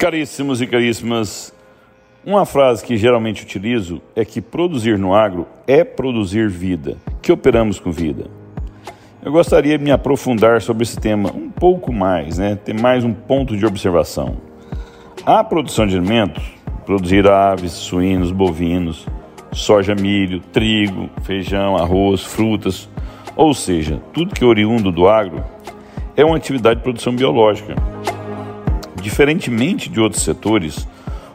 Caríssimos e caríssimas, uma frase que geralmente utilizo é que produzir no agro é produzir vida, que operamos com vida. Eu gostaria de me aprofundar sobre esse tema um pouco mais, né? ter mais um ponto de observação. A produção de alimentos, produzir aves, suínos, bovinos, soja, milho, trigo, feijão, arroz, frutas, ou seja, tudo que é oriundo do agro, é uma atividade de produção biológica Diferentemente de outros setores,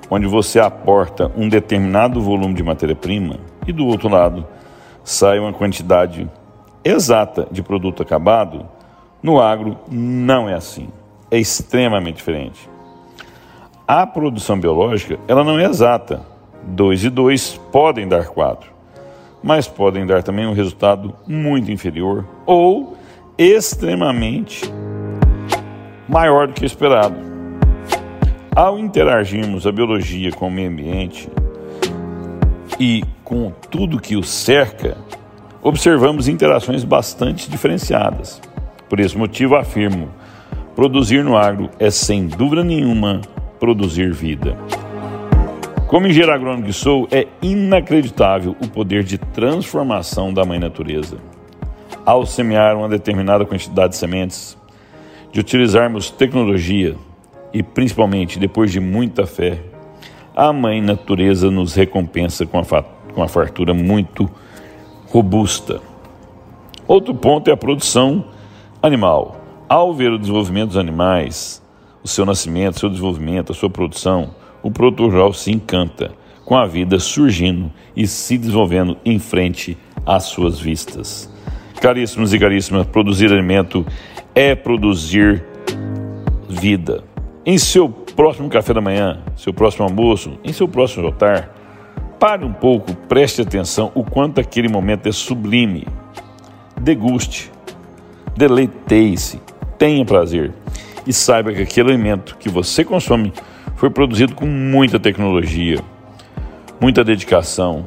onde você aporta um determinado volume de matéria-prima e do outro lado sai uma quantidade exata de produto acabado, no agro não é assim. É extremamente diferente. A produção biológica, ela não é exata. 2 e 2 podem dar 4, mas podem dar também um resultado muito inferior ou extremamente maior do que esperado. Ao interagirmos a biologia com o meio ambiente e com tudo que o cerca, observamos interações bastante diferenciadas. Por esse motivo, afirmo: produzir no agro é sem dúvida nenhuma produzir vida. Como engenheiro agrônomo que sou, é inacreditável o poder de transformação da mãe natureza. Ao semear uma determinada quantidade de sementes, de utilizarmos tecnologia, e principalmente depois de muita fé, a Mãe Natureza nos recompensa com a, com a fartura muito robusta. Outro ponto é a produção animal. Ao ver o desenvolvimento dos animais, o seu nascimento, seu desenvolvimento, a sua produção, o produtor rural se encanta com a vida surgindo e se desenvolvendo em frente às suas vistas. Caríssimos e caríssimas, produzir alimento é produzir vida. Em seu próximo café da manhã, seu próximo almoço, em seu próximo jantar, pare um pouco, preste atenção o quanto aquele momento é sublime. Deguste, deleiteie-se, tenha prazer e saiba que aquele alimento que você consome foi produzido com muita tecnologia, muita dedicação,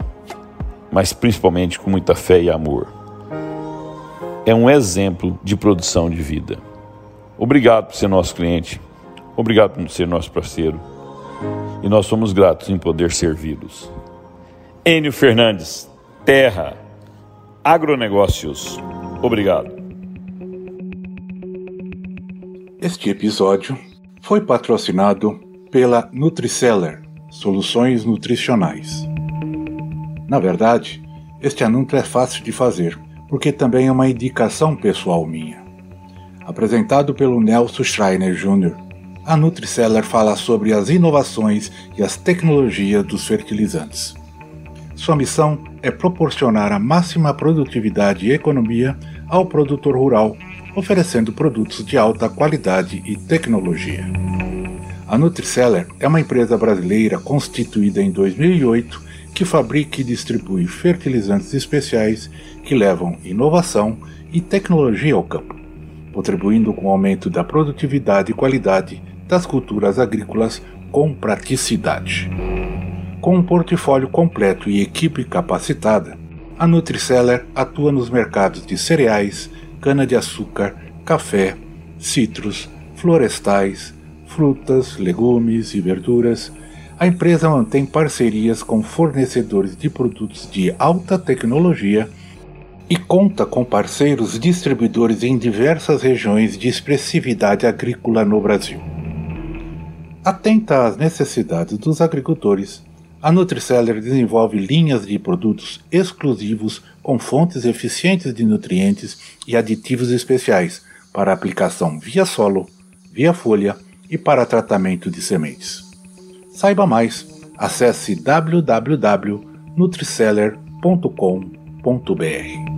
mas principalmente com muita fé e amor. É um exemplo de produção de vida. Obrigado por ser nosso cliente. Obrigado por ser nosso parceiro. E nós somos gratos em poder servi-los. Enio Fernandes, Terra, Agronegócios. Obrigado. Este episódio foi patrocinado pela Nutriceller, Soluções Nutricionais. Na verdade, este anúncio é fácil de fazer, porque também é uma indicação pessoal minha. Apresentado pelo Nelson Schreiner Jr., a Nutriceller fala sobre as inovações e as tecnologias dos fertilizantes. Sua missão é proporcionar a máxima produtividade e economia ao produtor rural, oferecendo produtos de alta qualidade e tecnologia. A Nutriceller é uma empresa brasileira constituída em 2008 que fabrica e distribui fertilizantes especiais que levam inovação e tecnologia ao campo, contribuindo com o aumento da produtividade e qualidade das culturas agrícolas com praticidade. Com um portfólio completo e equipe capacitada, a Nutriceller atua nos mercados de cereais, cana-de-açúcar, café, citros, florestais, frutas, legumes e verduras. A empresa mantém parcerias com fornecedores de produtos de alta tecnologia e conta com parceiros distribuidores em diversas regiões de expressividade agrícola no Brasil. Atenta às necessidades dos agricultores, a Nutriceller desenvolve linhas de produtos exclusivos com fontes eficientes de nutrientes e aditivos especiais para aplicação via solo, via folha e para tratamento de sementes. Saiba mais, acesse www.nutriceller.com.br.